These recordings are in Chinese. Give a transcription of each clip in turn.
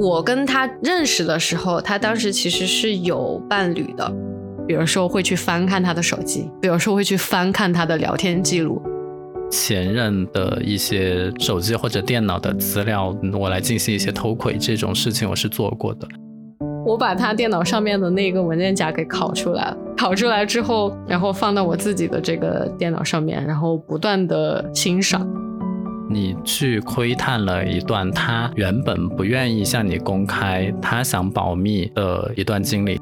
我跟他认识的时候，他当时其实是有伴侣的，比如说会去翻看他的手机，比如说会去翻看他的聊天记录。前任的一些手机或者电脑的资料，我来进行一些偷窥这种事情，我是做过的。我把他电脑上面的那个文件夹给拷出来了，拷出来之后，然后放到我自己的这个电脑上面，然后不断的欣赏。你去窥探了一段他原本不愿意向你公开，他想保密的一段经历。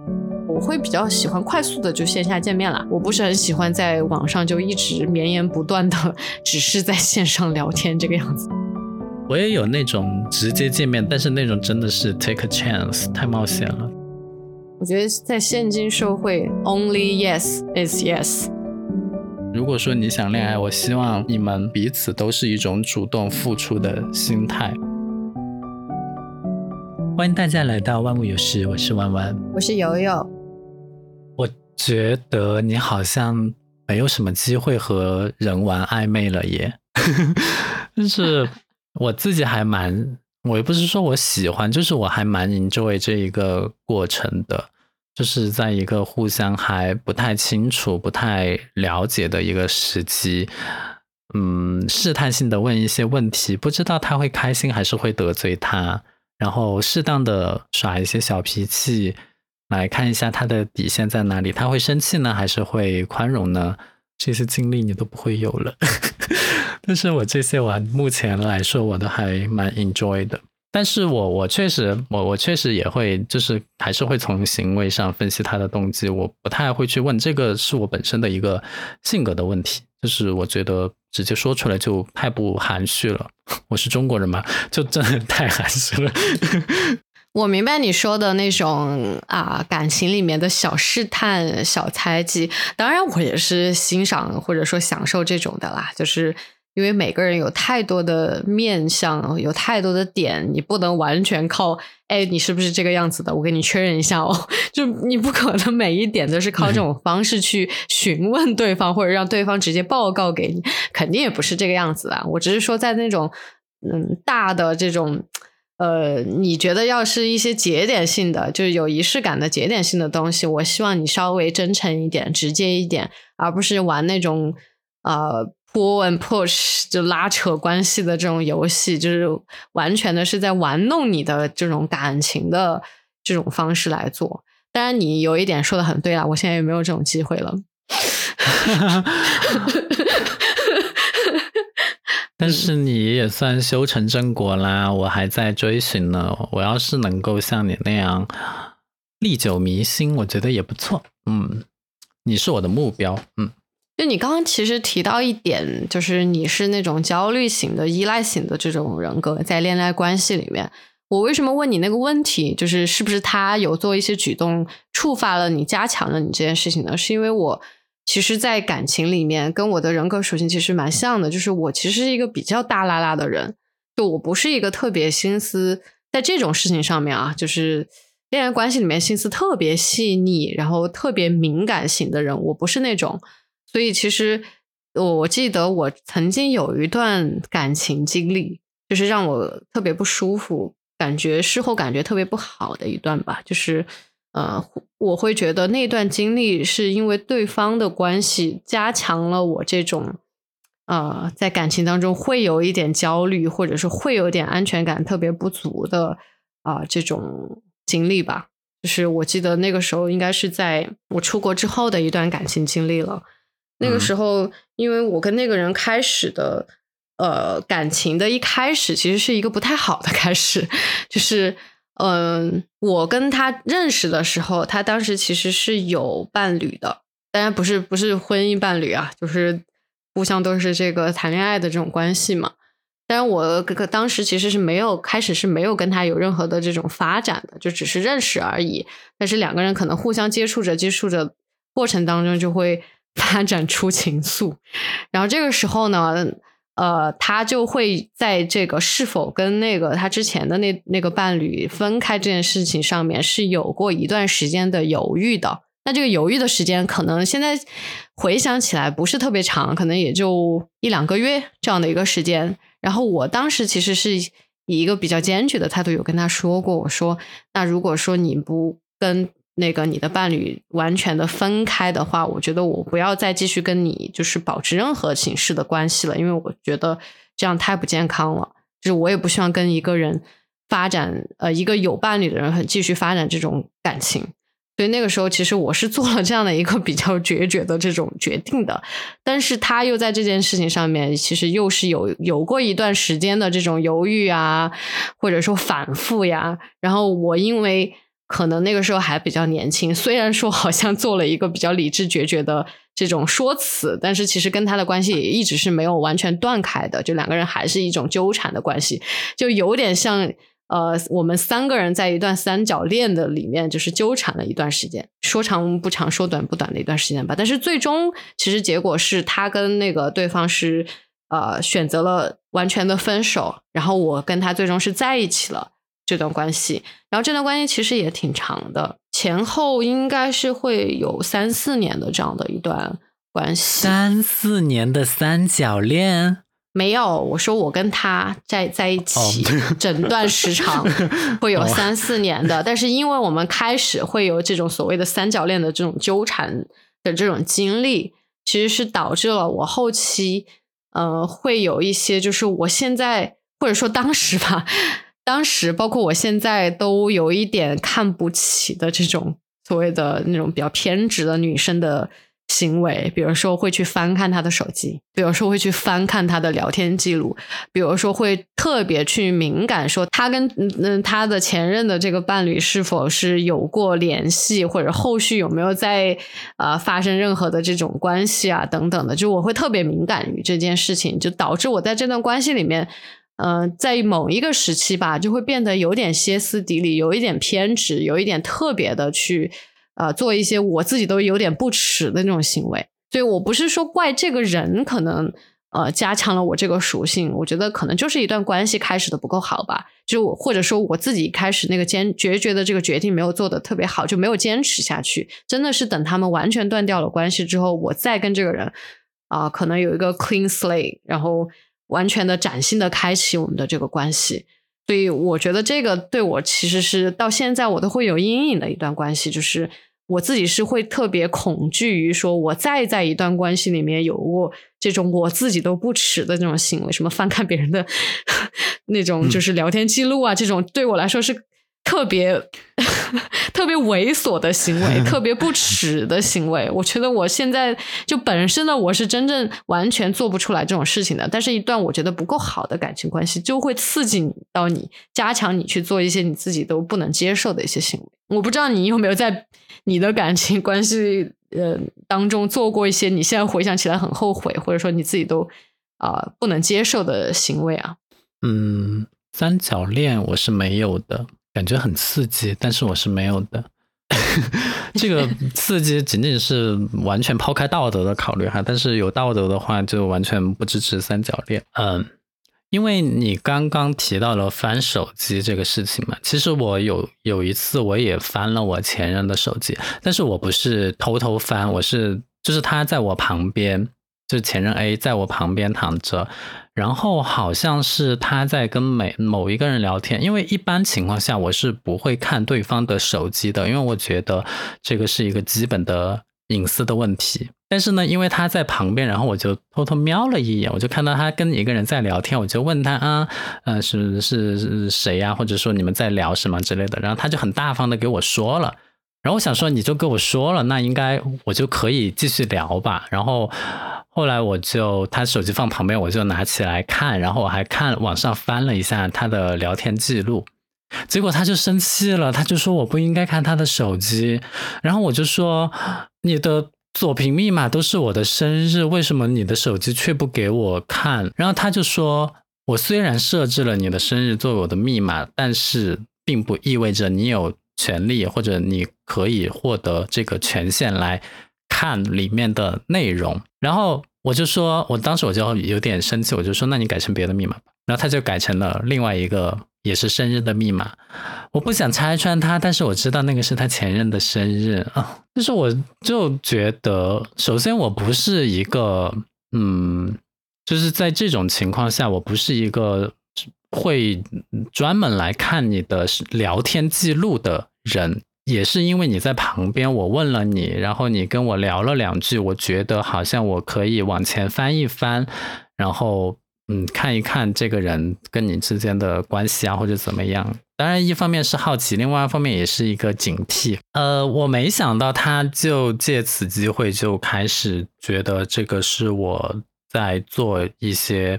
我会比较喜欢快速的就线下见面了，我不是很喜欢在网上就一直绵延不断的，只是在线上聊天这个样子。我也有那种直接见面，但是那种真的是 take a chance，太冒险了。我觉得在现今社会，only yes is yes。如果说你想恋爱，我希望你们彼此都是一种主动付出的心态。欢迎大家来到万物有事，我是弯弯，我是悠悠。我觉得你好像没有什么机会和人玩暧昧了耶，就是我自己还蛮，我也不是说我喜欢，就是我还蛮 enjoy 这一个过程的，就是在一个互相还不太清楚、不太了解的一个时期，嗯，试探性的问一些问题，不知道他会开心还是会得罪他，然后适当的耍一些小脾气。来看一下他的底线在哪里，他会生气呢，还是会宽容呢？这些经历你都不会有了。但是我这些我目前来说我都还蛮 enjoy 的。但是我我确实我我确实也会就是还是会从行为上分析他的动机，我不太会去问这个是我本身的一个性格的问题，就是我觉得直接说出来就太不含蓄了。我是中国人嘛，就真的太含蓄了。我明白你说的那种啊，感情里面的小试探、小猜忌。当然，我也是欣赏或者说享受这种的啦。就是因为每个人有太多的面相，有太多的点，你不能完全靠哎，你是不是这个样子的？我给你确认一下哦。就你不可能每一点都是靠这种方式去询问对方，或者让对方直接报告给你，肯定也不是这个样子啊。我只是说在那种嗯大的这种。呃，你觉得要是一些节点性的，就是有仪式感的节点性的东西，我希望你稍微真诚一点、直接一点，而不是玩那种呃 pull and push 就拉扯关系的这种游戏，就是完全的是在玩弄你的这种感情的这种方式来做。当然，你有一点说的很对啦，我现在也没有这种机会了。但是你也算修成正果啦，我还在追寻呢。我要是能够像你那样历久弥新，我觉得也不错。嗯，你是我的目标。嗯，就你刚刚其实提到一点，就是你是那种焦虑型的、依赖型的这种人格，在恋爱关系里面，我为什么问你那个问题？就是是不是他有做一些举动，触发了你，加强了你这件事情呢？是因为我。其实，在感情里面，跟我的人格属性其实蛮像的。就是我其实是一个比较大拉拉的人，就我不是一个特别心思在这种事情上面啊，就是恋爱关系里面心思特别细腻，然后特别敏感型的人，我不是那种。所以，其实我我记得我曾经有一段感情经历，就是让我特别不舒服，感觉事后感觉特别不好的一段吧，就是。呃，我会觉得那段经历是因为对方的关系加强了我这种，呃，在感情当中会有一点焦虑，或者是会有点安全感特别不足的啊这种经历吧。就是我记得那个时候应该是在我出国之后的一段感情经历了。那个时候，因为我跟那个人开始的呃感情的一开始，其实是一个不太好的开始，就是。嗯，我跟他认识的时候，他当时其实是有伴侣的，当然不是不是婚姻伴侣啊，就是互相都是这个谈恋爱的这种关系嘛。但是我当时其实是没有开始是没有跟他有任何的这种发展的，就只是认识而已。但是两个人可能互相接触着接触着过程当中就会发展出情愫，然后这个时候呢。呃，他就会在这个是否跟那个他之前的那那个伴侣分开这件事情上面是有过一段时间的犹豫的。那这个犹豫的时间，可能现在回想起来不是特别长，可能也就一两个月这样的一个时间。然后我当时其实是以一个比较坚决的态度有跟他说过，我说那如果说你不跟那个你的伴侣完全的分开的话，我觉得我不要再继续跟你就是保持任何形式的关系了，因为我觉得这样太不健康了。就是我也不希望跟一个人发展呃一个有伴侣的人很继续发展这种感情。所以那个时候，其实我是做了这样的一个比较决绝的这种决定的，但是他又在这件事情上面，其实又是有有过一段时间的这种犹豫啊，或者说反复呀。然后我因为可能那个时候还比较年轻，虽然说好像做了一个比较理智决绝的这种说辞，但是其实跟他的关系也一直是没有完全断开的，就两个人还是一种纠缠的关系，就有点像。呃，我们三个人在一段三角恋的里面，就是纠缠了一段时间，说长不长，说短不短的一段时间吧。但是最终，其实结果是他跟那个对方是呃选择了完全的分手，然后我跟他最终是在一起了这段关系。然后这段关系其实也挺长的，前后应该是会有三四年的这样的一段关系。三四年的三角恋。没有，我说我跟他在在一起，整段时长会有三四年的，但是因为我们开始会有这种所谓的三角恋的这种纠缠的这种经历，其实是导致了我后期呃会有一些，就是我现在或者说当时吧，当时包括我现在都有一点看不起的这种所谓的那种比较偏执的女生的。行为，比如说会去翻看他的手机，比如说会去翻看他的聊天记录，比如说会特别去敏感，说他跟嗯他的前任的这个伴侣是否是有过联系，或者后续有没有在呃发生任何的这种关系啊等等的，就我会特别敏感于这件事情，就导致我在这段关系里面，嗯，在某一个时期吧，就会变得有点歇斯底里，有一点偏执，有一点特别的去。啊，做一些我自己都有点不耻的那种行为，所以我不是说怪这个人，可能呃加强了我这个属性，我觉得可能就是一段关系开始的不够好吧，就或者说我自己开始那个坚决绝的这个决定没有做的特别好，就没有坚持下去，真的是等他们完全断掉了关系之后，我再跟这个人啊，可能有一个 clean slate，然后完全的崭新的开启我们的这个关系。所以我觉得这个对我其实是到现在我都会有阴影的一段关系，就是我自己是会特别恐惧于说我再在一段关系里面有过这种我自己都不耻的这种行为，什么翻看别人的 那种就是聊天记录啊，这种对我来说是。特别 特别猥琐的行为，特别不耻的行为，我觉得我现在就本身呢，我是真正完全做不出来这种事情的。但是，一段我觉得不够好的感情关系，就会刺激你到你，加强你去做一些你自己都不能接受的一些行为。我不知道你有没有在你的感情关系呃当中做过一些你现在回想起来很后悔，或者说你自己都啊不能接受的行为啊？嗯，三角恋我是没有的。感觉很刺激，但是我是没有的。这个刺激仅仅是完全抛开道德的考虑哈，但是有道德的话就完全不支持三角恋。嗯，因为你刚刚提到了翻手机这个事情嘛，其实我有有一次我也翻了我前任的手机，但是我不是偷偷翻，我是就是他在我旁边。就前任 A 在我旁边躺着，然后好像是他在跟每某一个人聊天，因为一般情况下我是不会看对方的手机的，因为我觉得这个是一个基本的隐私的问题。但是呢，因为他在旁边，然后我就偷偷瞄了一眼，我就看到他跟一个人在聊天，我就问他啊，呃，是是是谁呀？或者说你们在聊什么之类的，然后他就很大方的给我说了，然后我想说你就跟我说了，那应该我就可以继续聊吧，然后。后来我就他手机放旁边，我就拿起来看，然后我还看网上翻了一下他的聊天记录，结果他就生气了，他就说我不应该看他的手机，然后我就说你的锁屏密码都是我的生日，为什么你的手机却不给我看？然后他就说我虽然设置了你的生日作为我的密码，但是并不意味着你有权利或者你可以获得这个权限来。看里面的内容，然后我就说，我当时我就有点生气，我就说，那你改成别的密码吧。然后他就改成了另外一个也是生日的密码。我不想拆穿他，但是我知道那个是他前任的生日啊。就是我就觉得，首先我不是一个，嗯，就是在这种情况下，我不是一个会专门来看你的聊天记录的人，也是因为你在旁边，我问了你，然后你跟我聊了两句，我觉得好像我可以往前翻一翻，然后嗯看一看这个人跟你之间的关系啊，或者怎么样。当然，一方面是好奇，另外一方面也是一个警惕。呃，我没想到他就借此机会就开始觉得这个是我在做一些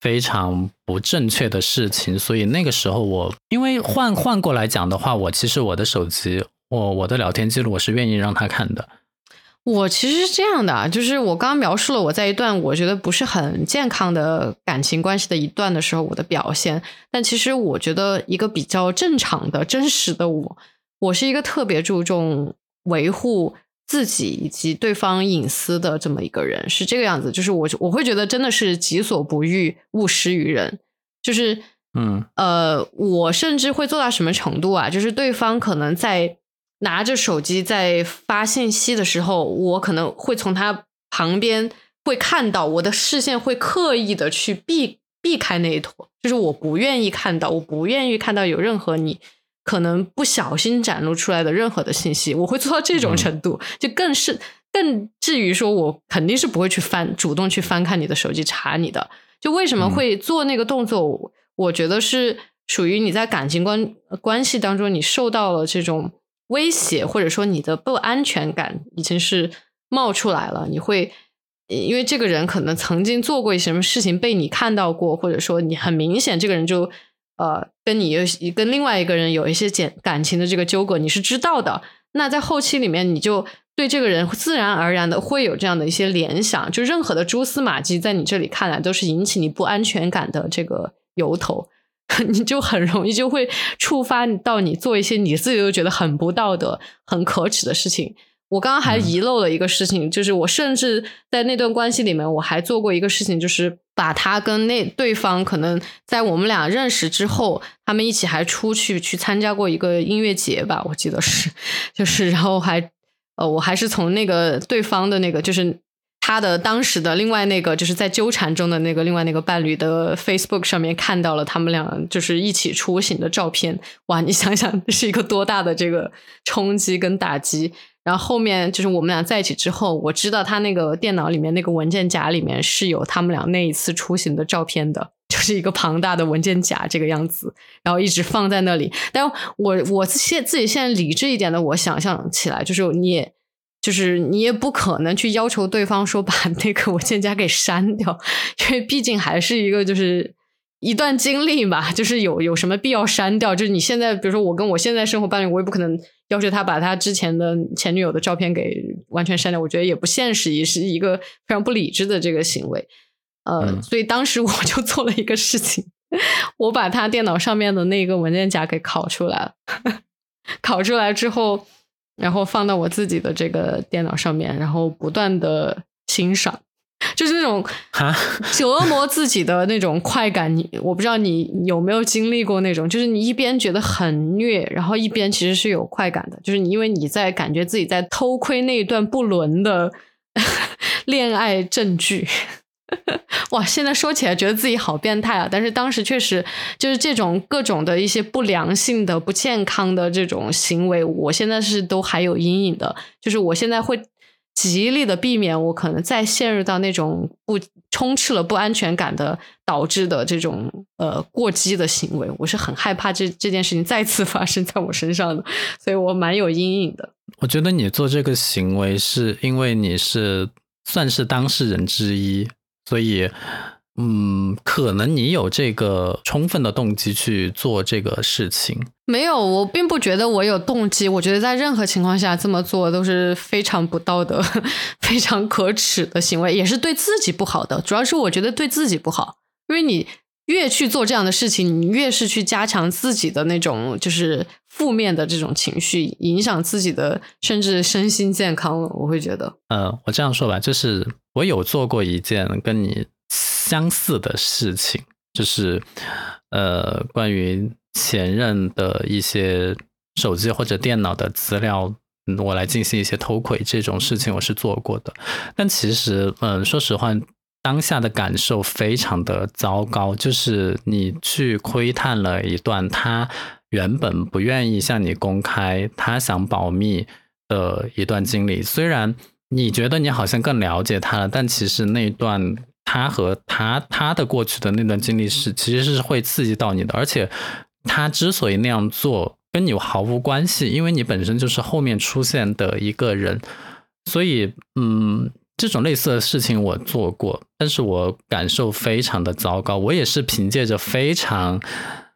非常不正确的事情，所以那个时候我，因为换换过来讲的话，我其实我的手机，我我的聊天记录，我是愿意让他看的。我其实是这样的，就是我刚刚描述了我在一段我觉得不是很健康的感情关系的一段的时候我的表现，但其实我觉得一个比较正常的真实的我，我是一个特别注重维护自己以及对方隐私的这么一个人，是这个样子。就是我我会觉得真的是己所不欲，勿施于人。就是嗯呃，我甚至会做到什么程度啊？就是对方可能在。拿着手机在发信息的时候，我可能会从他旁边会看到，我的视线会刻意的去避避开那一坨，就是我不愿意看到，我不愿意看到有任何你可能不小心展露出来的任何的信息，我会做到这种程度，就更是更至于说我肯定是不会去翻主动去翻看你的手机查你的，就为什么会做那个动作？我觉得是属于你在感情关关系当中，你受到了这种。威胁或者说你的不安全感已经是冒出来了，你会因为这个人可能曾经做过一些什么事情被你看到过，或者说你很明显这个人就呃跟你有跟另外一个人有一些简感情的这个纠葛，你是知道的。那在后期里面，你就对这个人自然而然的会有这样的一些联想，就任何的蛛丝马迹在你这里看来都是引起你不安全感的这个由头。你就很容易就会触发到你做一些你自己都觉得很不道德、很可耻的事情。我刚刚还遗漏了一个事情，就是我甚至在那段关系里面，我还做过一个事情，就是把他跟那对方可能在我们俩认识之后，他们一起还出去去参加过一个音乐节吧，我记得是，就是然后还呃，我还是从那个对方的那个就是。他的当时的另外那个就是在纠缠中的那个另外那个伴侣的 Facebook 上面看到了他们俩就是一起出行的照片，哇！你想想 是一个多大的这个冲击跟打击。然后后面就是我们俩在一起之后，我知道他那个电脑里面那个文件夹里面是有他们俩那一次出行的照片的，就是一个庞大的文件夹这个样子，然后一直放在那里。但我我现自己现在理智一点的，我想象起来就是你也。就是你也不可能去要求对方说把那个文件夹给删掉，因为毕竟还是一个就是一段经历吧，就是有有什么必要删掉？就是你现在比如说我跟我现在生活伴侣，我也不可能要求他把他之前的前女友的照片给完全删掉，我觉得也不现实，也是一个非常不理智的这个行为。呃，所以当时我 就做了一个事情，我把他电脑上面的那个文件夹给拷出来了，拷出来之后。然后放到我自己的这个电脑上面，然后不断的欣赏，就是那种折磨 自己的那种快感。你我不知道你有没有经历过那种，就是你一边觉得很虐，然后一边其实是有快感的，就是你因为你在感觉自己在偷窥那一段不伦的 恋爱证据。哇，现在说起来觉得自己好变态啊！但是当时确实就是这种各种的一些不良性的、不健康的这种行为，我现在是都还有阴影的。就是我现在会极力的避免我可能再陷入到那种不充斥了不安全感的导致的这种呃过激的行为。我是很害怕这这件事情再次发生在我身上的，所以我蛮有阴影的。我觉得你做这个行为是因为你是算是当事人之一。所以，嗯，可能你有这个充分的动机去做这个事情。没有，我并不觉得我有动机。我觉得在任何情况下这么做都是非常不道德、非常可耻的行为，也是对自己不好的。主要是我觉得对自己不好，因为你越去做这样的事情，你越是去加强自己的那种就是负面的这种情绪，影响自己的甚至身心健康了。我会觉得，呃，我这样说吧，就是。我有做过一件跟你相似的事情，就是呃，关于前任的一些手机或者电脑的资料，我来进行一些偷窥这种事情，我是做过的。但其实，嗯，说实话，当下的感受非常的糟糕，就是你去窥探了一段他原本不愿意向你公开，他想保密的一段经历。虽然你觉得你好像更了解他了，但其实那段他和他他的过去的那段经历是其实是会刺激到你的，而且他之所以那样做跟你毫无关系，因为你本身就是后面出现的一个人，所以嗯。这种类似的事情我做过，但是我感受非常的糟糕。我也是凭借着非常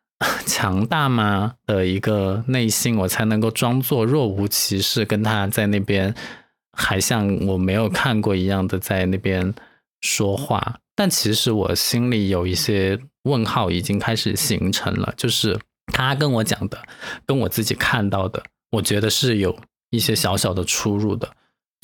强大嘛的一个内心，我才能够装作若无其事，跟他在那边还像我没有看过一样的在那边说话。但其实我心里有一些问号已经开始形成了，就是他跟我讲的，跟我自己看到的，我觉得是有一些小小的出入的。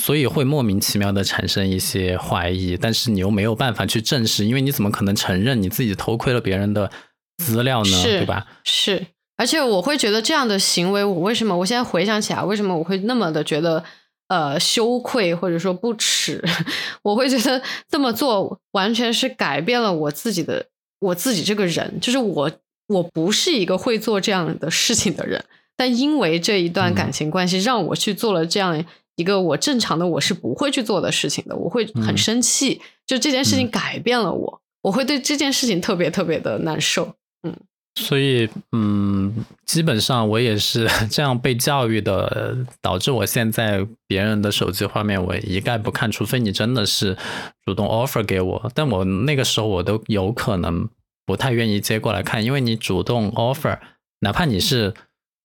所以会莫名其妙的产生一些怀疑，但是你又没有办法去证实，因为你怎么可能承认你自己偷窥了别人的资料呢？对吧？是，而且我会觉得这样的行为，我为什么我现在回想起来，为什么我会那么的觉得呃羞愧或者说不耻？我会觉得这么做完全是改变了我自己的我自己这个人，就是我我不是一个会做这样的事情的人，但因为这一段感情关系，让我去做了这样。一个我正常的我是不会去做的事情的，我会很生气。就这件事情改变了我，我会对这件事情特别特别的难受。嗯，所以嗯，基本上我也是 这样被教育的，导致我现在别人的手机画面我一概不看，除非你真的是主动 offer 给我。但我那个时候我都有可能不太愿意接过来看，因为你主动 offer，哪怕你是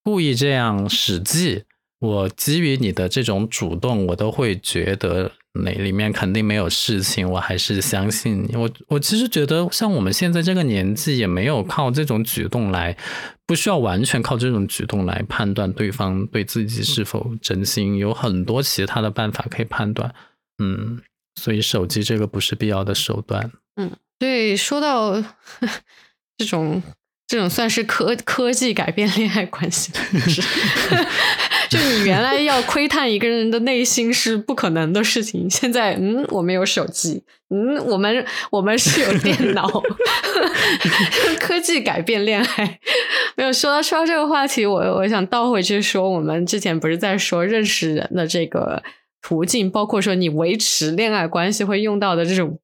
故意这样使计。我基于你的这种主动，我都会觉得那里面肯定没有事情，我还是相信你。我我其实觉得，像我们现在这个年纪，也没有靠这种举动来，不需要完全靠这种举动来判断对方对自己是否真心，有很多其他的办法可以判断。嗯，所以手机这个不是必要的手段。嗯，对，说到 这种。这种算是科科技改变恋爱关系，就你原来要窥探一个人的内心是不可能的事情，现在嗯，我们有手机，嗯，我们我们是有电脑，科技改变恋爱。没有说到说到这个话题，我我想倒回去说，我们之前不是在说认识人的这个途径，包括说你维持恋爱关系会用到的这种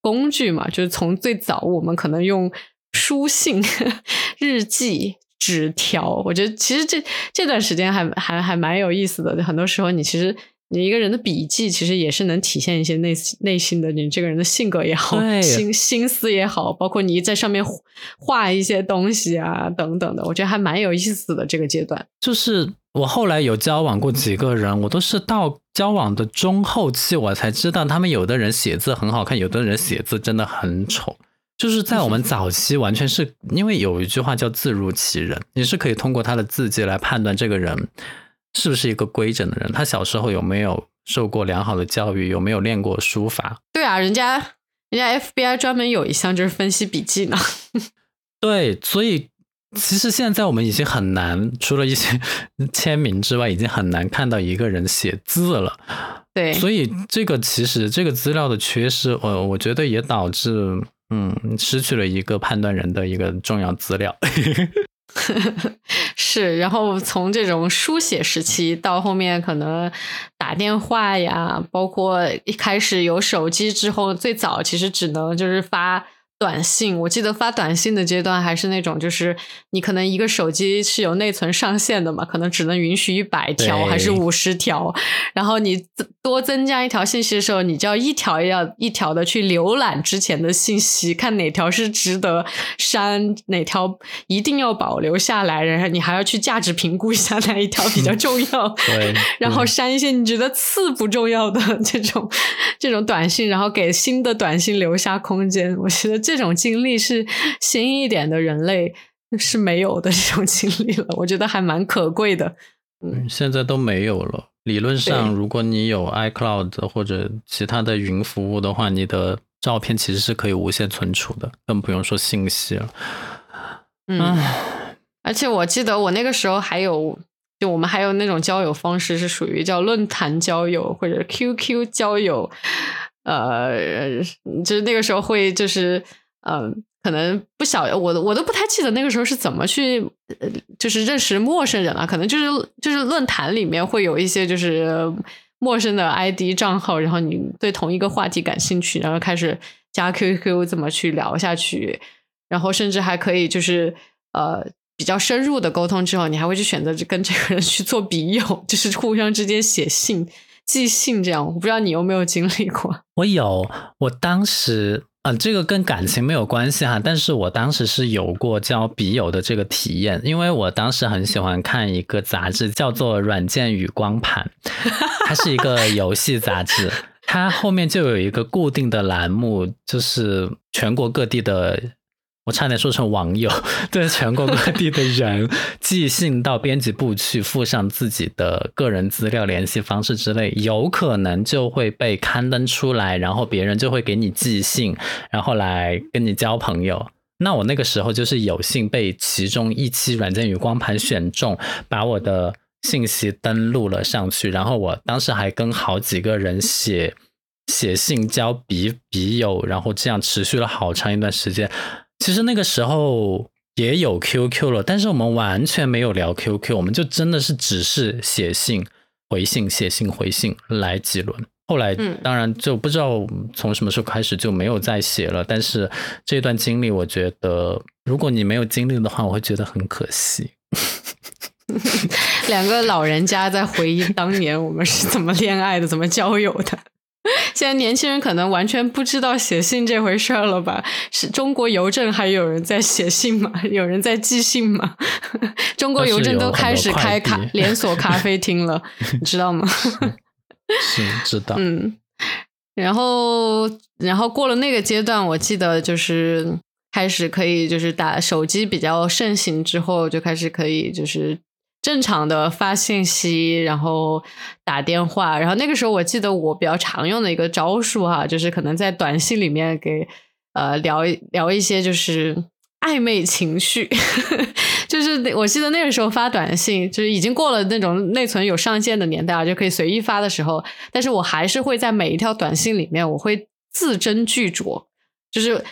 工具嘛？就是从最早我们可能用。书信、日记、纸条，我觉得其实这这段时间还还还蛮有意思的。很多时候，你其实你一个人的笔记，其实也是能体现一些内内心的你这个人的性格也好，心心思也好，包括你在上面画一些东西啊等等的，我觉得还蛮有意思的。这个阶段，就是我后来有交往过几个人，我都是到交往的中后期，我才知道他们有的人写字很好看，有的人写字真的很丑。就是在我们早期，完全是因为有一句话叫“字如其人”，你是可以通过他的字迹来判断这个人是不是一个规整的人，他小时候有没有受过良好的教育，有没有练过书法。对啊，人家人家 FBI 专门有一项就是分析笔记呢。对，所以其实现在我们已经很难，除了一些签名之外，已经很难看到一个人写字了。对，所以这个其实这个资料的缺失，我我觉得也导致。嗯，失去了一个判断人的一个重要资料，是。然后从这种书写时期到后面可能打电话呀，包括一开始有手机之后，最早其实只能就是发。短信，我记得发短信的阶段还是那种，就是你可能一个手机是有内存上限的嘛，可能只能允许一百条还是五十条，然后你多增加一条信息的时候，你就要一条要一条的去浏览之前的信息，看哪条是值得删，哪条一定要保留下来，然后你还要去价值评估一下哪一条比较重要，对，然后删一些你觉得次不重要的这种这种短信，然后给新的短信留下空间，我觉得。这种经历是新一点的人类是没有的 这种经历了，我觉得还蛮可贵的。嗯，现在都没有了。理论上，如果你有 iCloud 或者其他的云服务的话，你的照片其实是可以无限存储的，更不用说信息了。嗯，而且我记得我那个时候还有，就我们还有那种交友方式是属于叫论坛交友或者 QQ 交友。呃，就是那个时候会就是嗯、呃可能不晓我我都不太记得那个时候是怎么去，呃就是认识陌生人了。可能就是就是论坛里面会有一些就是陌生的 ID 账号，然后你对同一个话题感兴趣，然后开始加 QQ 怎么去聊下去，然后甚至还可以就是呃比较深入的沟通之后，你还会去选择跟这个人去做笔友，就是互相之间写信、寄信这样。我不知道你有没有经历过？我有，我当时，嗯、这个跟感情没有关系哈，但是我当时是有过交笔友的这个体验，因为我当时很喜欢看一个杂志，叫做《软件与光盘》，它是一个 游戏杂志，它后面就有一个固定的栏目，就是全国各地的。我差点说成网友，对全国各地的人寄信到编辑部去，附上自己的个人资料、联系方式之类，有可能就会被刊登出来，然后别人就会给你寄信，然后来跟你交朋友。那我那个时候就是有幸被其中一期软件与光盘选中，把我的信息登录了上去，然后我当时还跟好几个人写写信交笔笔友，然后这样持续了好长一段时间。其实那个时候也有 QQ 了，但是我们完全没有聊 QQ，我们就真的是只是写信、回信、写信、回信来几轮。后来嗯当然就不知道从什么时候开始就没有再写了，但是这段经历，我觉得如果你没有经历的话，我会觉得很可惜。两个老人家在回忆当年我们是怎么恋爱的，怎么交友的。现在年轻人可能完全不知道写信这回事儿了吧？是中国邮政还有人在写信吗？有人在寄信吗？中国邮政都开始开咖连锁咖啡厅了，你知道吗？是知道，嗯，然后然后过了那个阶段，我记得就是开始可以就是打手机比较盛行之后，就开始可以就是正常的发信息，然后打电话。然后那个时候我记得我比较常用的一个招数哈、就是可能在短信里面给呃聊聊一些就是暧昧情绪。就是我记得那个时候发短信，就是已经过了那种内存有上限的年代啊，就可以随意发的时候，但是我还是会在每一条短信里面，我会字斟句酌，就是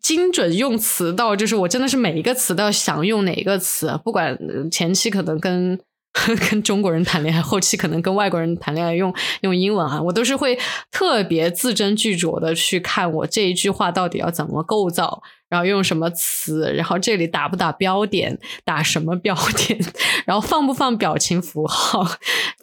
精准用词到，就是我真的是每一个词都要想用哪个词，不管前期可能跟 跟中国人谈恋爱，后期可能跟外国人谈恋爱用用英文啊，我都是会特别字斟句酌的去看我这一句话到底要怎么构造，然后用什么词，然后这里打不打标点，打什么标点，然后放不放表情符号，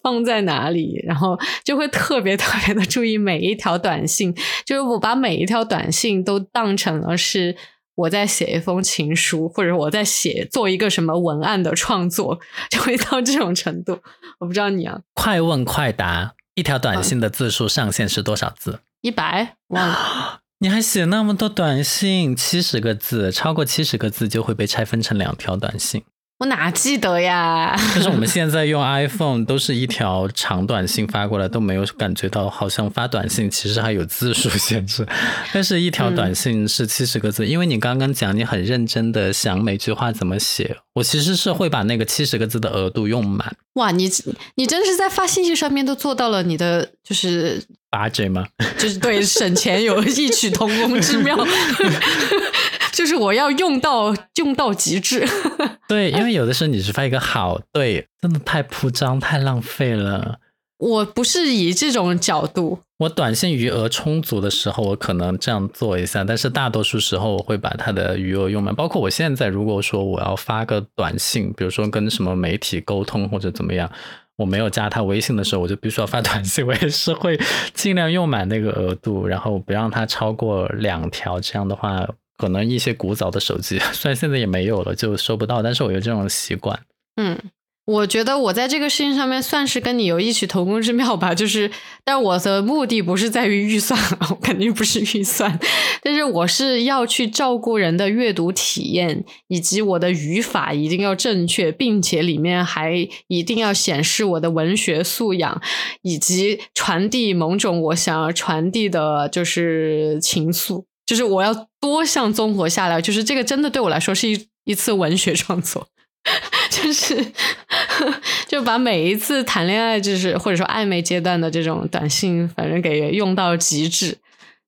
放在哪里，然后就会特别特别的注意每一条短信，就是我把每一条短信都当成了是。我在写一封情书，或者我在写做一个什么文案的创作，就会到这种程度。我不知道你啊，快问快答，一条短信的字数上限是多少字？一百忘了。你还写那么多短信，七十个字，超过七十个字就会被拆分成两条短信。我哪记得呀？就是我们现在用 iPhone 都是一条长短信发过来，都没有感觉到好像发短信其实还有字数限制，但是一条短信是七十个字，因为你刚刚讲你很认真的想每句话怎么写，我其实是会把那个七十个字的额度用满。哇，你你真的是在发信息上面都做到了你的就是八 J 吗？就是对省钱有异曲同工之妙，就是我要用到用到极致。对，因为有的时候你只发一个好，对，真的太铺张太浪费了。我不是以这种角度，我短信余额充足的时候，我可能这样做一下，但是大多数时候我会把它的余额用满。包括我现在，如果说我要发个短信，比如说跟什么媒体沟通或者怎么样，我没有加他微信的时候，我就必须要发短信，我也是会尽量用满那个额度，然后不让他超过两条。这样的话，可能一些古早的手机，虽然现在也没有了，就收不到，但是我有这种习惯。嗯。我觉得我在这个事情上面算是跟你有异曲同工之妙吧，就是，但我的目的不是在于预算，我肯定不是预算，但是我是要去照顾人的阅读体验，以及我的语法一定要正确，并且里面还一定要显示我的文学素养，以及传递某种我想要传递的，就是情愫，就是我要多项综合下来，就是这个真的对我来说是一一次文学创作。就是就把每一次谈恋爱，就是或者说暧昧阶段的这种短信，反正给用到极致。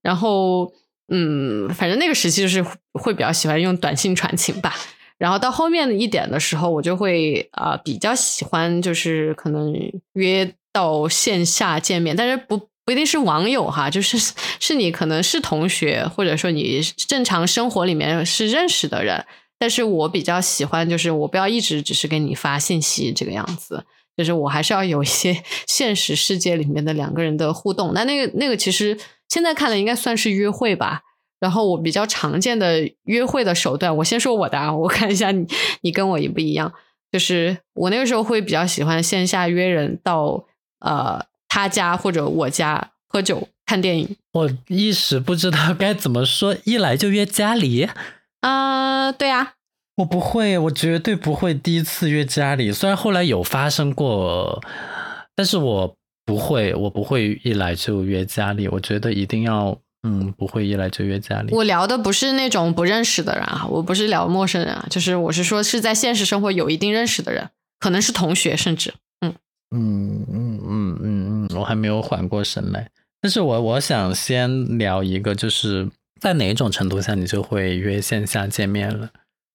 然后嗯，反正那个时期就是会比较喜欢用短信传情吧。然后到后面一点的时候，我就会啊、比较喜欢就是可能约到线下见面，但是不不一定是网友哈，就是是你可能是同学，或者说你正常生活里面是认识的人。但是我比较喜欢，就是我不要一直只是给你发信息这个样子，就是我还是要有一些 现实世界里面的两个人的互动。那那个那个其实现在看来应该算是约会吧。然后我比较常见的约会的手段，我先说我的啊，我看一下你你跟我一不一样。就是我那个时候会比较喜欢线下约人到呃他家或者我家喝酒看电影。我一时不知道该怎么说，一来就约家里。啊、对啊，我不会，我绝对不会第一次约家里。虽然后来有发生过，但是我不会，我不会一来就约家里。我觉得一定要，嗯，不会一来就约家里。我聊的不是那种不认识的人啊，我不是聊陌生人啊，就是我是说是在现实生活有一定认识的人，可能是同学，甚至嗯嗯嗯嗯嗯嗯，我还没有缓过神来。但是我我想先聊一个，就是在哪一种程度下你就会约线下见面了？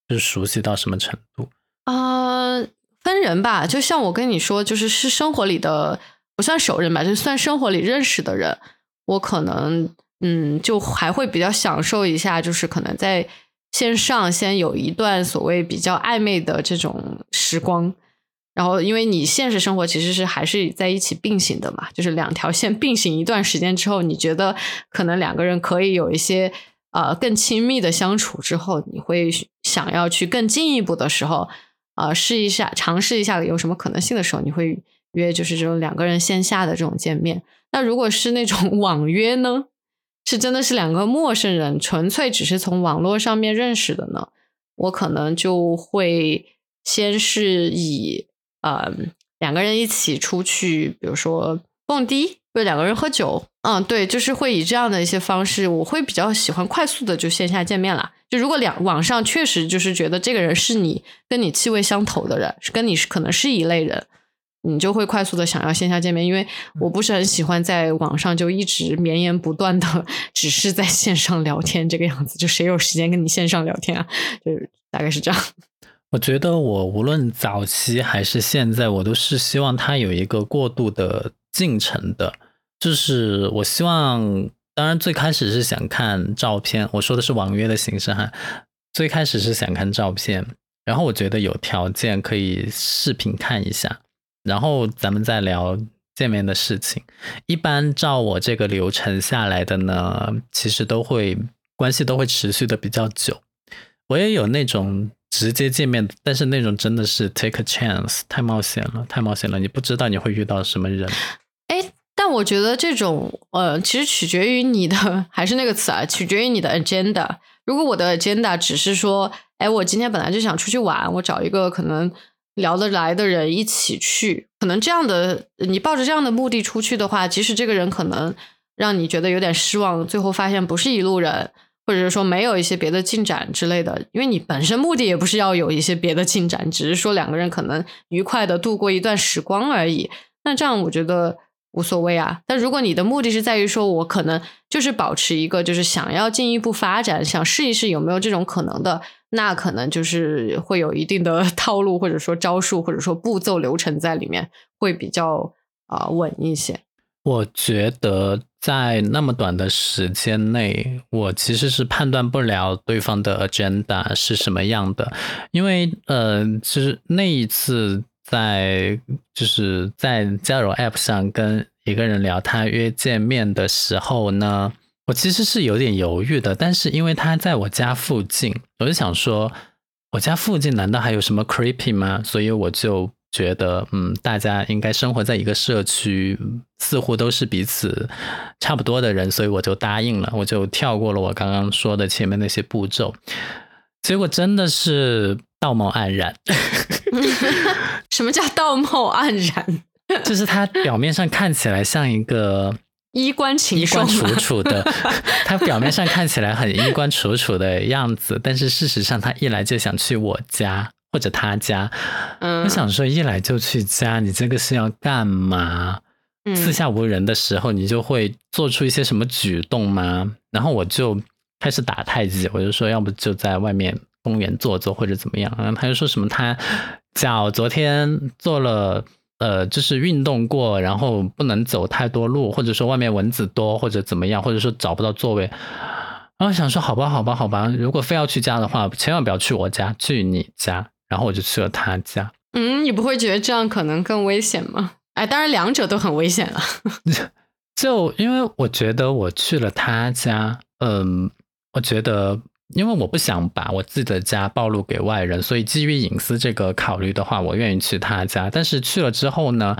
是熟悉到什么程度？啊、分人吧。就像我跟你说，就是是生活里的不算熟人吧，就算生活里认识的人，我可能嗯，就还会比较享受一下，就是可能在线上先有一段所谓比较暧昧的这种时光。然后，因为你现实生活其实是还是在一起并行的嘛，就是两条线并行一段时间之后，你觉得可能两个人可以有一些呃更亲密的相处之后，你会想要去更进一步的时候，呃，试一下尝试一下有什么可能性的时候，你会约就是这种两个人线下的这种见面。那如果是那种 网约呢，是真的是两个陌生人，纯粹只是从网络上面认识的呢，我可能就会先是以呃两个人一起出去，比如说蹦迪，或者两个人喝酒，嗯，对，就是会以这样的一些方式，我会比较喜欢快速的就线下见面啦。就如果两网上确实就是觉得这个人是你跟你气味相投的人，是跟你是可能是一类人。你就会快速的想要线下见面，因为我不是很喜欢在网上就一直绵延不断的，只是在线上聊天这个样子，就谁有时间跟你线上聊天啊？就是大概是这样。我觉得我无论早期还是现在，我都是希望它有一个过渡的进程的。就是我希望，当然最开始是想看照片，我说的是网约的形式哈。最开始是想看照片，然后我觉得有条件可以视频看一下，然后咱们再聊见面的事情。一般照我这个流程下来的呢，其实都会关系都会持续的比较久。我也有那种直接见面，但是那种真的是 take a chance，太冒险了，太冒险了，你不知道你会遇到什么人。哎，但我觉得这种呃，其实取决于你的，还是那个词啊，取决于你的 agenda。如果我的 agenda 只是说，哎，我今天本来就想出去玩，我找一个可能聊得来的人一起去，可能这样的你抱着这样的目的出去的话，即使这个人可能让你觉得有点失望，最后发现不是一路人。或者是说没有一些别的进展之类的，因为你本身目的也不是要有一些别的进展，只是说两个人可能愉快的度过一段时光而已。那这样我觉得无所谓啊。但如果你的目的是在于说我可能就是保持一个就是想要进一步发展，想试一试有没有这种可能的，那可能就是会有一定的 套路或者说招数或者说步骤流程在里面，会比较啊、呃稳一些。我觉得在那么短的时间内，我其实是判断不了对方的 agenda 是什么样的，因为呃，其实那一次在就是在交友 app 上跟一个人聊他约见面的时候呢，我其实是有点犹豫的，但是因为他在我家附近，我就想说，我家附近难道还有什么 creepy 吗？所以我就。觉得嗯，大家应该生活在一个社区，似乎都是彼此差不多的人，所以我就答应了，我就跳过了我刚刚说的前面那些步骤。结果真的是道貌岸然。什么叫道貌岸然？就是他表面上看起来像一个衣冠禽衣冠楚楚的，他表面上看起来很衣冠楚楚的样子，但是事实上他一来就想去我家。或者他家，嗯我想说，一来就去家，你这个是要干嘛？嗯四下无人的时候，你就会做出一些什么举动吗？然后我就开始打太极，我就说要不就在外面公园坐坐或者怎么样，然后他就说什么他脚昨天做了。呃，就是运动过，然后不能走太多路，或者说外面蚊子多，或者怎么样，或者说找不到座位。然后想说，好吧，好吧，好吧，如果非要去家的话，千万不要去我家，去你家。然后我就去了他家。嗯，你不会觉得这样可能更危险吗？哎，当然两者都很危险了。就因为我觉得我去了他家，嗯，我觉得。因为我不想把我自己的家暴露给外人，所以基于隐私这个考虑的话，我愿意去他家。但是去了之后呢，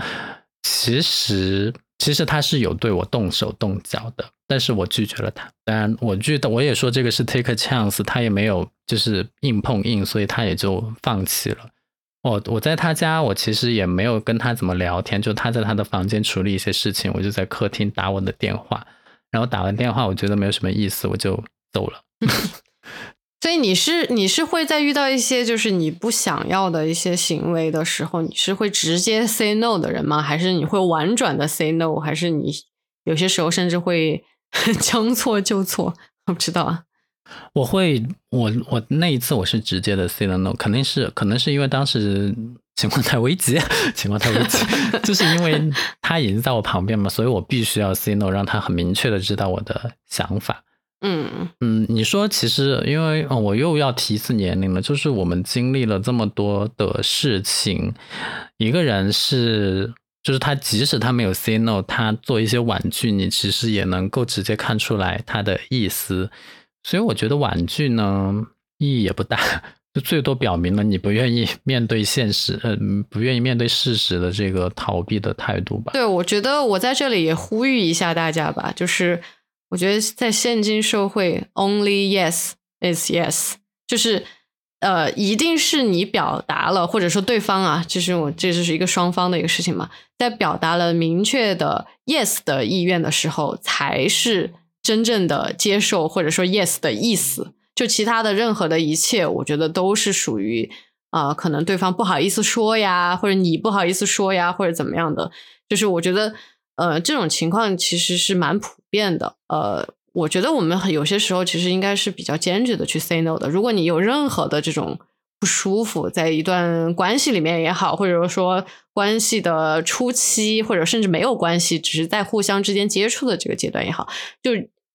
其实其实他是有对我动手动脚的，但是我拒绝了他。当然，我拒的我也说这个是 take a chance，他也没有就是硬碰硬，所以他也就放弃了。我我在他家，我其实也没有跟他怎么聊天，就他在他的房间处理一些事情，我就在客厅打我的电话。然后打完电话，我觉得没有什么意思，我就走了。所以你是你是会在遇到一些就是你不想要的一些行为的时候，你是会直接 say no 的人吗？还是你会婉转的 say no？还是你有些时候甚至会 将错就错？我不知道啊。我会，我我那一次我是直接的 say no，肯定是可能是因为当时情况太危急，情况太危急，就是因为他已经在我旁边嘛，所以我必须要 say no，让他很明确的知道我的想法。嗯嗯，你说其实因为我又要提一次年龄了，就是我们经历了这么多的事情，一个人是就是他即使他没有 say no，他做一些婉拒，你其实也能够直接看出来他的意思，所以我觉得婉拒呢意义也不大，就最多表明了你不愿意面对现实，嗯，不愿意面对事实的这个逃避的态度吧。对，我觉得我在这里也呼吁一下大家吧，就是。我觉得在现今社会，only yes is yes，就是呃，一定是你表达了，或者说对方啊，就是我这就是一个双方的一个事情嘛，在表达了明确的 yes 的意愿的时候，才是真正的接受或者说 yes 的意思。就其他的任何的一切，我觉得都是属于啊，可能对方不好意思说呀，或者你不好意思说呀，或者怎么样的。就是我觉得呃，这种情况其实是蛮普。遍的，呃，我觉得我们有些时候其实应该是比较坚决的去 say no 的。如果你有任何的这种不舒服，在一段关系里面也好，或者说关系的初期，或者甚至没有关系，只是在互相之间接触的这个阶段也好，就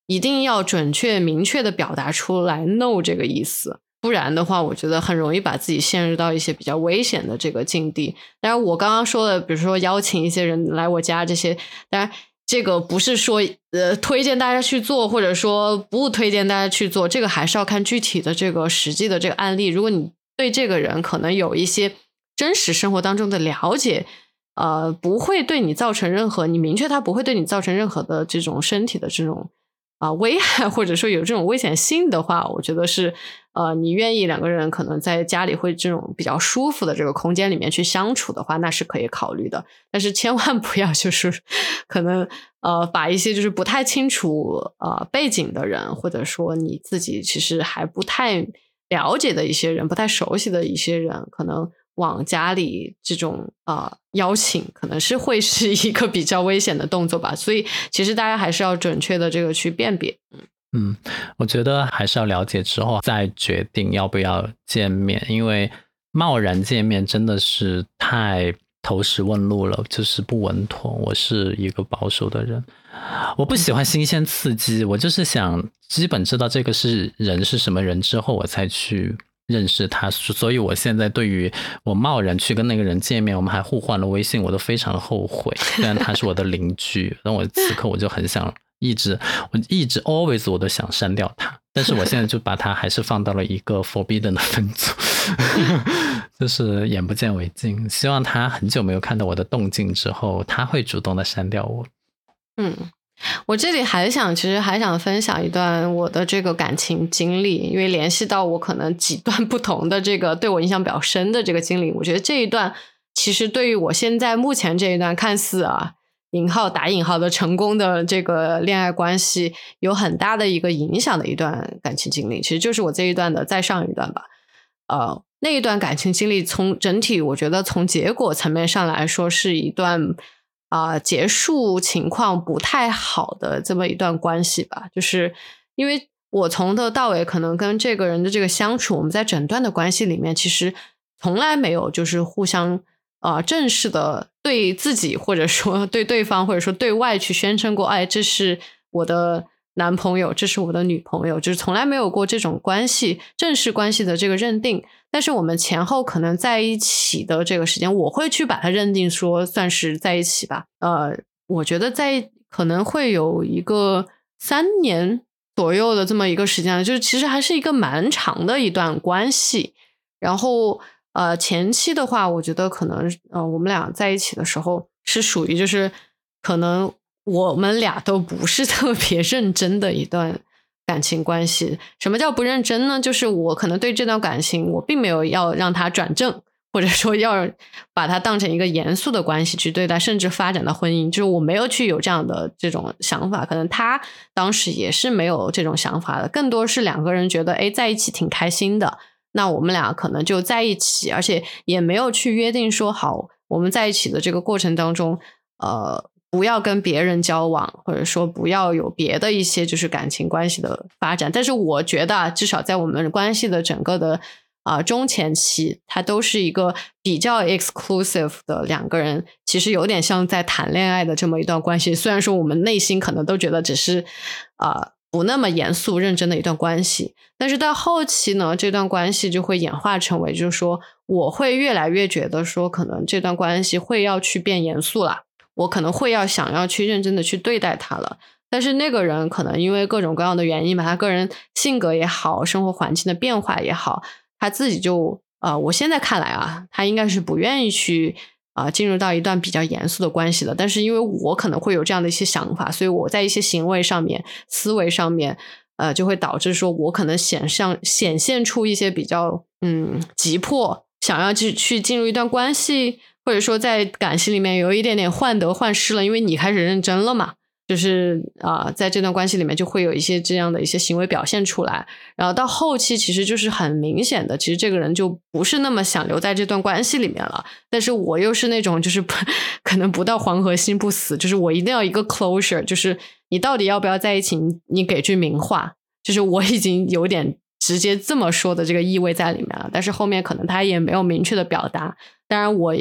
一定要准确明确的表达出来 no 这个意思，不然的话，我觉得很容易把自己陷入到一些比较危险的这个境地。当然，我刚刚说的，比如说邀请一些人来我家这些，当然。这个不是说呃推荐大家去做，或者说不推荐大家去做，这个还是要看具体的这个实际的这个案例。如果你对这个人可能有一些真实生活当中的了解，呃，不会对你造成任何，你明确他不会对你造成任何的这种身体的这种。啊，危害或者说有这种危险性的话，我觉得是，呃，你愿意两个人可能在家里会这种比较舒服的这个空间里面去相处的话，那是可以考虑的。但是千万不要就是可能呃把一些就是不太清楚呃背景的人，或者说你自己其实还不太了解的一些人，不太熟悉的一些人，可能。往家里这种啊邀请，可能是会是一个比较危险的动作吧，所以其实大家还是要准确的这个去辨别。嗯，嗯我觉得还是要了解之后再决定要不要见面，因为贸然见面真的是太投石问路了，就是不稳妥。我是一个保守的人，我不喜欢新鲜刺激，我就是想基本知道这个是人是什么人之后，我才去。认识他，所以我现在对于我贸然去跟那个人见面，我们还互换了微信，我都非常的后悔。虽然他是我的邻居，但我此刻我就很想一直，我一直 always 我都想删掉他，但是我现在就把他还是放到了一个 forbidden 的分组，就是眼不见为净。希望他很久没有看到我的动静之后，他会主动的删掉我。嗯。我这里还想，其实还想分享一段我的这个感情经历，因为联系到我可能几段不同的这个对我印象比较深的这个经历。我觉得这一段其实对于我现在目前这一段看似啊引号打引号的成功的这个恋爱关系有很大的一个影响的一段感情经历，其实就是我这一段的再上一段吧。呃，那一段感情经历从整体我觉得从结果层面上来说是一段。啊，结束情况不太好的这么一段关系吧，就是因为我从头到尾可能跟这个人的这个相处，我们在整段的关系里面，其实从来没有就是互相啊正式的对自己或者说对对方或者说对外去宣称过，哎，这是我的。男朋友，这是我的女朋友，就是从来没有过这种关系正式关系的这个认定。但是我们前后可能在一起的这个时间，我会去把它认定说算是在一起吧。呃，我觉得在可能会有一个三年左右的这么一个时间，就是其实还是一个蛮长的一段关系。然后呃，前期的话，我觉得可能呃，我们俩在一起的时候是属于就是可能。我们俩都不是 特别认真的一段感情关系。什么叫不认真呢？就是我可能对这段感情，我并没有要让他转正，或者说要把它当成一个严肃的关系去对待，甚至发展到婚姻。就是我没有去有这样的这种想法。可能他当时也是没有这种想法的，更多是两个人觉得，哎，在一起挺开心的。那我们俩可能就在一起，而且也没有去约定说好，我们在一起的这个过程当中，呃。不要跟别人交往，或者说不要有别的一些就是感情关系的发展。但是我觉得，至少在我们关系的整个的啊中前期，它都是一个比较 exclusive 的两个人，其实有点像在谈恋爱的这么一段关系。虽然说我们内心可能都觉得只是啊不那么严肃认真的一段关系，但是到后期呢，这段关系就会演化成为，就是说我会越来越觉得说，可能这段关系会要去变严肃了。我可能会要想要去认真的去对待他了，但是那个人可能因为各种各样的原因吧，他个人性格也好，生活环境的变化也好，他自己就呃，我现在看来啊，他应该是不愿意去啊进入到一段比较严肃的关系了。但是因为我可能会有这样的一些想法，所以我在一些行为上面、思维上面，呃，就会导致说我可能显上显现出一些比较嗯急迫，想要去去进入一段关系。或者说，在感情里面有一点点患得患失了，因为你开始认真了嘛，就是啊，在这段关系里面就会有一些这样的一些行为表现出来，然后到后期其实就是很明显的，其实这个人就不是那么想留在这段关系里面了。但是我又是那种就是可能不到黄河心不死，就是我一定要一个 closure，就是你到底要不要在一起，你给句名话，就是我已经有点直接这么说的这个意味在里面了，但是后面可能他也没有明确的表达，当然我。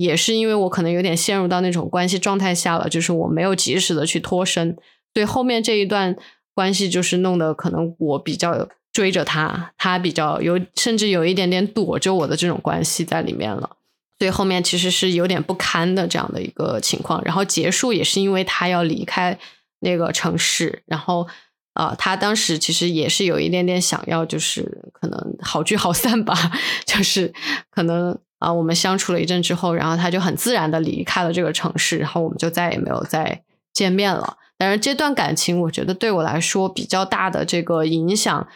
也是因为我可能有点陷入到那种关系状态下了，就是我没有及时的去脱身，对后面这一段关系就是弄得可能我比较追着他，他比较有甚至有一点点躲着我的这种关系在里面了，所以后面其实是有点不堪的这样的一个情况。然后结束也是因为他要离开那个城市，然后呃，他当时其实也是有一点点想要，就是可能好聚好散吧，就是可能。啊，我们相处了一阵之后，然后他就很自然的离开了这个城市，然后我们就再也没有再见面了。但是这段感情，我觉得对我来说比较大的这个影响，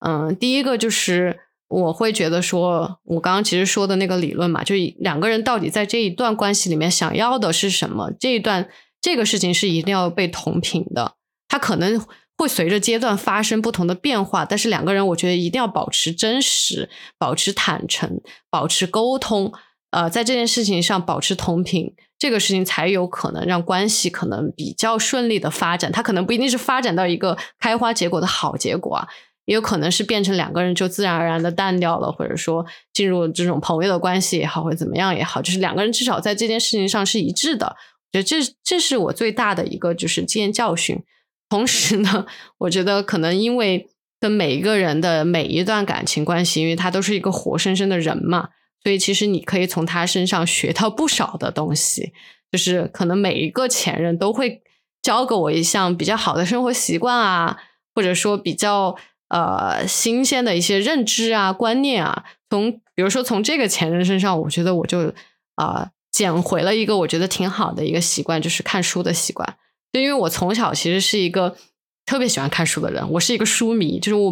嗯，第一个就是我会觉得说，我刚刚其实说的那个理论嘛，就两个人到底在这一段关系里面想要的是什么，这一段这个事情是一定要被同频的，他可能。会随着阶段发生不同的变化，但是两个人我觉得一定要保持真实，保持坦诚，保持沟通，呃，在这件事情上保持同频，这个事情才有可能让关系可能比较顺利的发展。它可能不一定是发展到一个开花结果的好结果啊，也有可能是变成两个人就自然而然的淡掉了，或者说进入这种朋友的关系也好，或者怎么样也好，就是两个人至少在这件事情上是一致的。我觉得这这是我最大的一个就是经验教训。同时呢，我觉得可能因为跟每一个人的每一段感情关系，因为他都是一个活生生的人嘛，所以其实你可以从他身上学到不少的东西。就是可能每一个前任都会教给我一项比较好的生活习惯啊，或者说比较呃新鲜的一些认知啊、观念啊。从比如说从这个前任身上，我觉得我就啊捡回了一个我觉得挺好的一个习惯，就是看书的习惯。就因为我从小其实是一个特别喜欢看书的人，我是一个书迷。就是我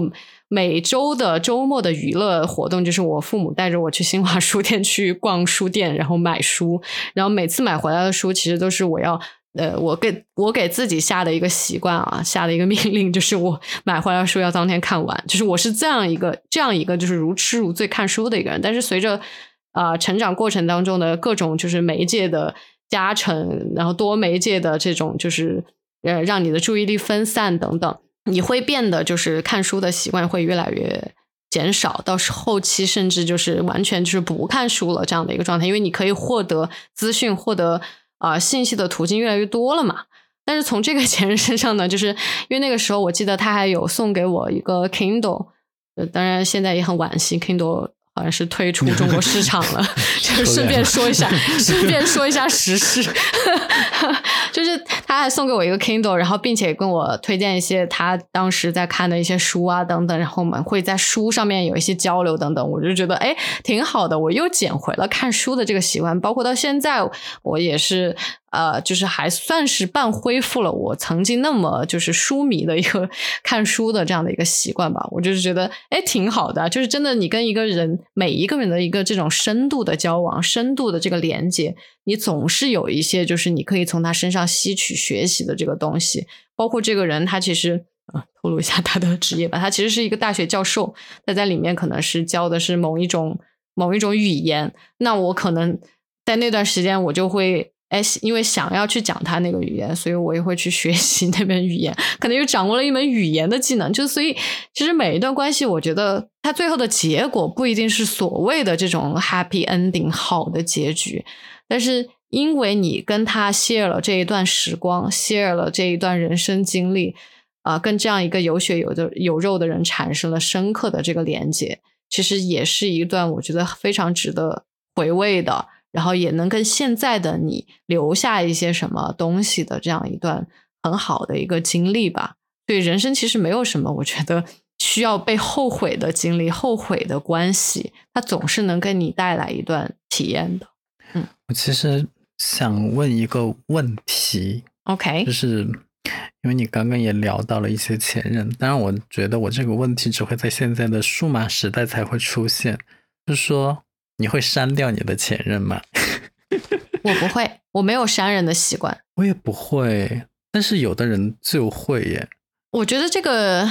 每周的周末的娱乐活动，就是我父母带着我去新华书店去逛书店，然后买书。然后每次买回来的书，其实都是我要呃，我给我给自己下的一个习惯啊，下的一个命令，就是我买回来的书要当天看完。就是我是这样一个这样一个就是如痴如醉看书的一个人。但是随着啊成长过程当中的各种就是媒介的。加成，然后多媒介的这种就是呃，让你的注意力分散等等，你会变得就是看书的习惯会越来越减少，到时后期甚至就是完全就是不看书了这样的一个状态，因为你可以获得资讯、获得啊、信息的途径越来越多了嘛。但是从这个前任身上呢，就是因为那个时候我记得他还有送给我一个 Kindle，当然现在也很惋惜，Kindle 好像是退出中国市场了，就是顺便说一下，顺便说一下时事，就是他还送给我一个 Kindle，然后并且跟我推荐一些他当时在看的一些书啊等等，然后我们会在书上面有一些交流等等，我就觉得哎挺好的，我又捡回了看书的这个习惯，包括到现在我也是。呃，就是还算是半恢复了我曾经那么就是书迷的一个看书的这样的一个习惯吧。我就是觉得，哎，挺好的。就是真的，你跟一个人每一个人的一个这种深度的交往、深度的这个连接，你总是有一些就是你可以从他身上吸取学习的这个东西。包括这个人，他其实啊，透露一下他的职业吧，他其实是一个大学教授，他在里面可能是教的是某一种某一种语言。那我可能在那段时间，我就会。哎，因为想要去讲他那个语言，所以我也会去学习那门语言，可能又掌握了一门语言的技能。就所以，其实每一段关系，我觉得它最后的结果不一定是所谓的这种 happy ending 好的结局，但是因为你跟他 share 了这一段时光，share 了这一段人生经历，啊，跟这样一个有血有的有肉的人产生了深刻的这个连接，其实也是一段我觉得非常值得回味的。然后也能跟现在的你留下一些什么东西的这样一段很好的一个经历吧。对人生其实没有什么，我觉得需要被后悔的经历、后悔的关系，它总是能给你带来一段体验的。嗯，我其实想问一个问题，OK，就是因为你刚刚也聊到了一些前任，当然我觉得我这个问题只会在现在的数码时代才会出现，就是说。你会删掉你的前任吗？我不会，我没有删人的习惯。我也不会，但是有的人就会耶。我觉得这个，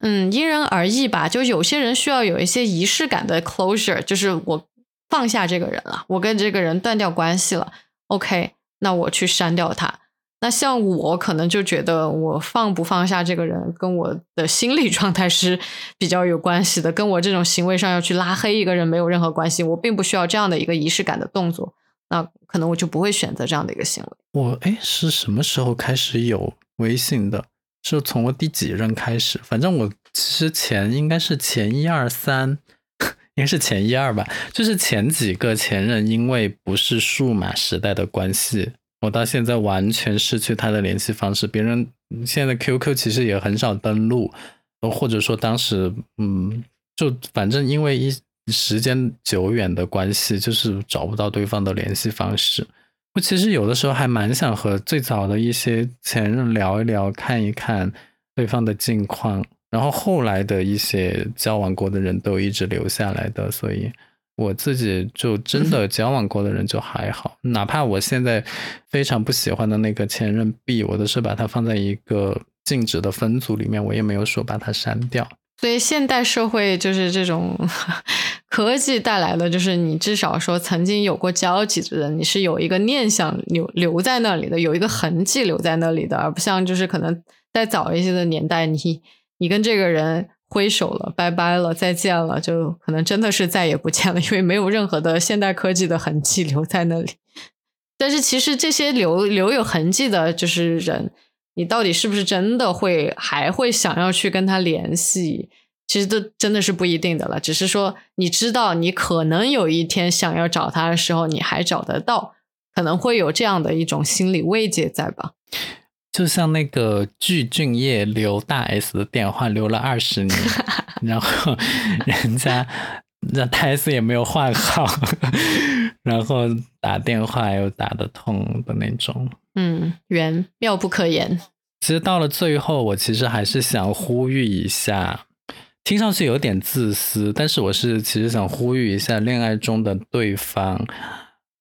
嗯，因人而异吧。就有些人需要有一些仪式感的 closure，就是我放下这个人了，我跟这个人断掉关系了。OK，那我去删掉他。那像我可能就觉得我放不放下这个人，跟我的心理状态是比较有关系的，跟我这种行为上要去拉黑一个人没有任何关系。我并不需要这样的一个仪式感的动作，那可能我就不会选择这样的一个行为。我哎，是什么时候开始有微信的？是从我第几任开始？反正我之前应该是前一二三，应该是前一二吧。就是前几个前任，因为不是数码时代的关系。我到现在完全失去他的联系方式，别人现在 QQ 其实也很少登录，或者说当时，嗯，就反正因为一时间久远的关系，就是找不到对方的联系方式。我其实有的时候还蛮想和最早的一些前任聊一聊，看一看对方的近况，然后后来的一些交往过的人都一直留下来的，所以。我自己就真的 交往过的人就还好，哪怕我现在非常不喜欢的那个前任 B，我都是把它放在一个禁止的分组里面，我也没有说把它删掉。所以现代社会就是这种 科技带来的，就是你至少说曾经有过交集的人，你是有一个念想留留在那里的，有一个痕迹留在那里的，而不像就是可能在早一些的年代，你你跟这个人。挥手了，拜拜了，再见了，就可能真的是再也不见了，因为没有任何的现代科技的痕迹留在那里。但是其实这些留留有痕迹的，就是人，你到底是不是真的会还会想要去跟他联系？其实都真的是不一定的了。只是说你知道，你可能有一天想要找他的时候，你还找得到，可能会有这样的一种心理慰藉在吧。就像那个具俊晔留大 S 的电话留了二十年，然后人家 那大 S 也没有换号，然后打电话又打得通的那种，嗯，缘妙不可言。其实到了最后，我其实还是想呼吁一下，听上去有点自私，但是我是其实想呼吁一下恋爱中的对方，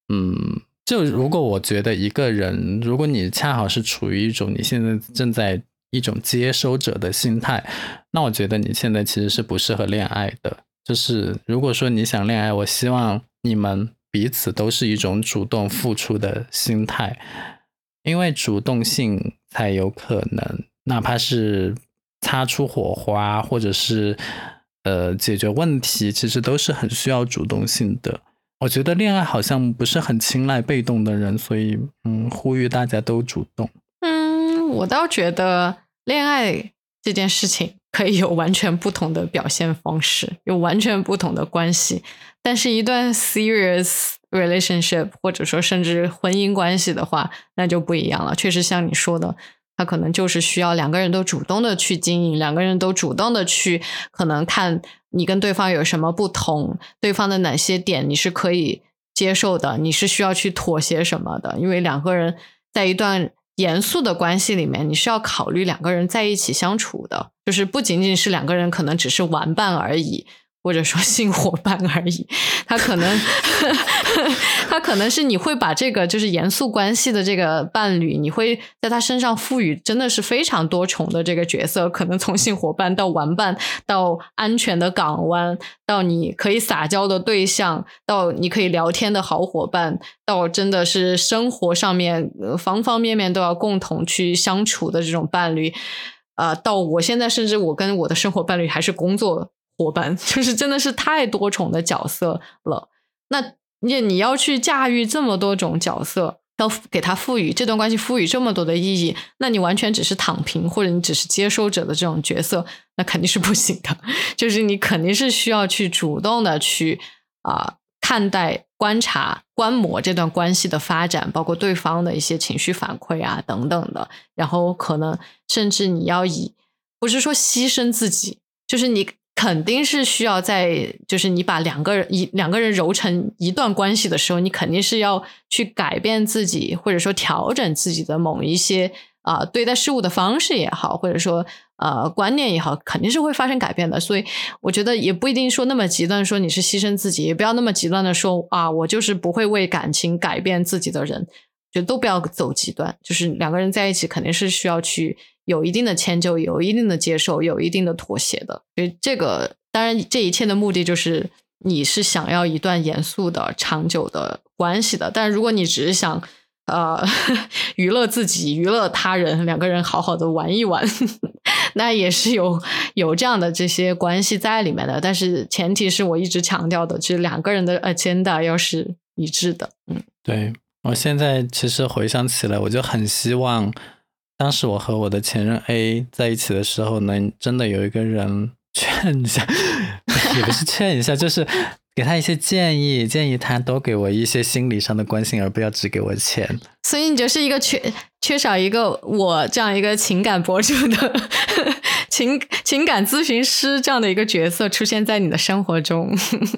嗯。就如果我觉得一个人，如果你恰好是处于一种你现在正在一种接收者的心态，那我觉得你现在其实是不适合恋爱的。就是如果说你想恋爱，我希望你们彼此都是一种主动付出的心态，因为主动性才有可能，哪怕是擦出火花，或者是呃解决问题，其实都是很需要主动性的。我觉得恋爱好像不是很青睐被动的人，所以嗯，呼吁大家都主动。嗯，我倒觉得恋爱这件事情可以有完全不同的表现方式，有完全不同的关系。但是，一段 serious relationship 或者说甚至婚姻关系的话，那就不一样了。确实，像你说的。他可能就是需要两个人都主动的去经营，两个人都主动的去可能看你跟对方有什么不同，对方的哪些点你是可以接受的，你是需要去妥协什么的。因为两个人在一段严肃的关系里面，你是要考虑两个人在一起相处的，就是不仅仅是两个人可能只是玩伴而已。或者说性伙伴而已，他可能，他可能是你会把这个就是严肃关系的这个伴侣，你会在他身上赋予真的是非常多重的这个角色，可能从性伙伴到玩伴，到安全的港湾，到你可以撒娇的对象，到你可以聊天的好伙伴，到真的是生活上面方方面面都要共同去相处的这种伴侣，啊，到我现在甚至我跟我的生活伴侣还是工作。伙伴 就是真的是太多重的角色了，那你你要去驾驭这么多种角色，要给他赋予这段关系赋予这么多的意义，那你完全只是躺平或者你只是接收者的这种角色，那肯定是不行的。就是你肯定是需要去主动的去啊看待、观察、观摩这段关系的发展，包括对方的一些情绪反馈啊等等的，然后可能甚至你要以不是说牺牲自己，就是你。肯定是需要在，就是你把两个人一两个人揉成一段关系的时候，你肯定是要去改变自己，或者说调整自己的某一些啊对待事物的方式也好，或者说呃观念也好，肯定是会发生改变的。所以我觉得也不一定说那么极端，说你是牺牲自己，也不要那么极端的说啊，我就是不会为感情改变自己的人，就都不要走极端。就是两个人在一起，肯定是需要去。有一定的迁就，有一定的接受，有一定的妥协的。所以这个当然，这一切的目的就是你是想要一段严肃的、长久的关系的。但如果你只是想呃 娱乐自己、娱乐他人，两个人好好的玩一玩，那也是有有这样的这些关系在里面的。但是前提是我一直强调的，就是两个人的 agenda 要是一致的。嗯，对我现在其实回想起来，我就很希望。当时我和我的前任 A 在一起的时候，能真的有一个人劝一下，也不是劝一下，就是给他一些建议，建议他多给我一些心理上的关心，而不要只给我钱。所以你就是一个缺缺少一个我这样一个情感博主的 情情感咨询师这样的一个角色出现在你的生活中。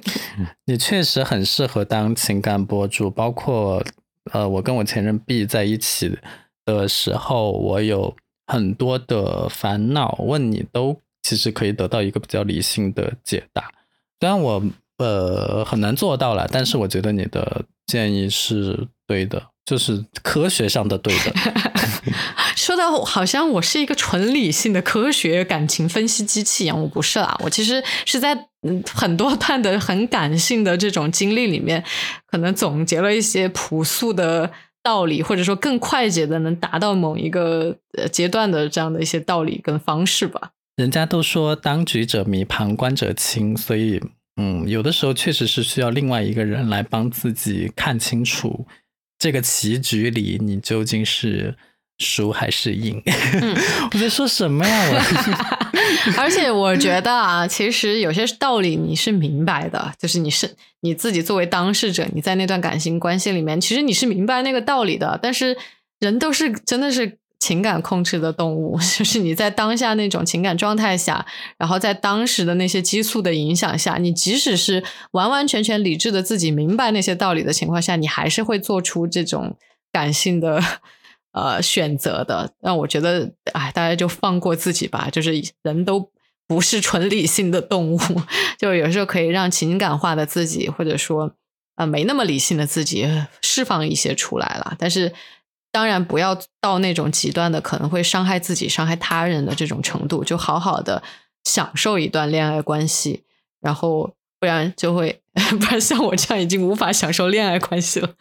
你确实很适合当情感博主，包括呃，我跟我前任 B 在一起。的时候，我有很多的烦恼，问你都其实可以得到一个比较理性的解答。虽然我呃很难做到了，但是我觉得你的建议是对的，就是科学上的对的。说的好像我是一个纯理性的科学感情分析机器一样，我不是啦，我其实是在很多段的很感性的这种经历里面，可能总结了一些朴素的。道理，或者说更快捷的能达到某一个阶段的这样的一些道理跟方式吧。人家都说当局者迷，旁观者清，所以嗯，有的时候确实是需要另外一个人来帮自己看清楚这个棋局里你究竟是。输还是赢？我在说什么呀？我 而且我觉得啊，其实有些道理你是明白的，就是你是你自己作为当事者，你在那段感情关系里面，其实你是明白那个道理的。但是人都是真的是情感控制的动物，就是你在当下那种情感状态下，然后在当时的那些激素的影响下，你即使是完完全全理智的自己明白那些道理的情况下，你还是会做出这种感性的。呃，选择的，那我觉得，哎，大家就放过自己吧。就是人都不是纯理性的动物，就有时候可以让情感化的自己，或者说呃没那么理性的自己释放一些出来了。但是，当然不要到那种极端的，可能会伤害自己、伤害他人的这种程度。就好好的享受一段恋爱关系，然后不然就会，不然像我这样已经无法享受恋爱关系了。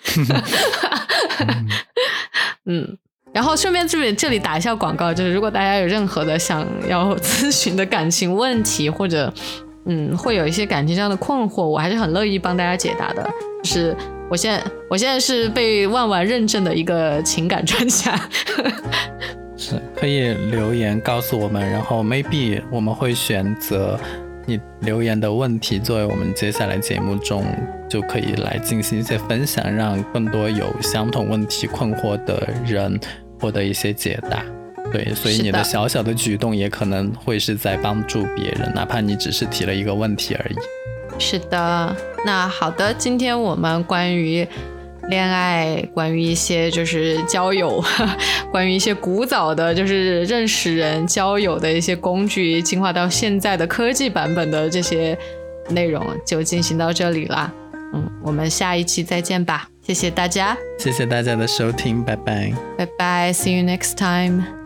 嗯。然后顺便这里这里打一下广告，就是如果大家有任何的想要咨询的感情问题，或者嗯会有一些感情上的困惑，我还是很乐意帮大家解答的。就是我现在我现在是被万万认证的一个情感专家，是可以留言告诉我们，然后 maybe 我们会选择你留言的问题作为我们接下来节目中就可以来进行一些分享，让更多有相同问题困惑的人。获得一些解答，对，所以你的小小的举动也可能会是在帮助别人，哪怕你只是提了一个问题而已。是的，那好的，今天我们关于恋爱，关于一些就是交友，关于一些古早的，就是认识人交友的一些工具，进化到现在的科技版本的这些内容，就进行到这里啦。嗯，我们下一期再见吧。谢谢大家，谢谢大家的收听，拜拜，拜拜，See you next time。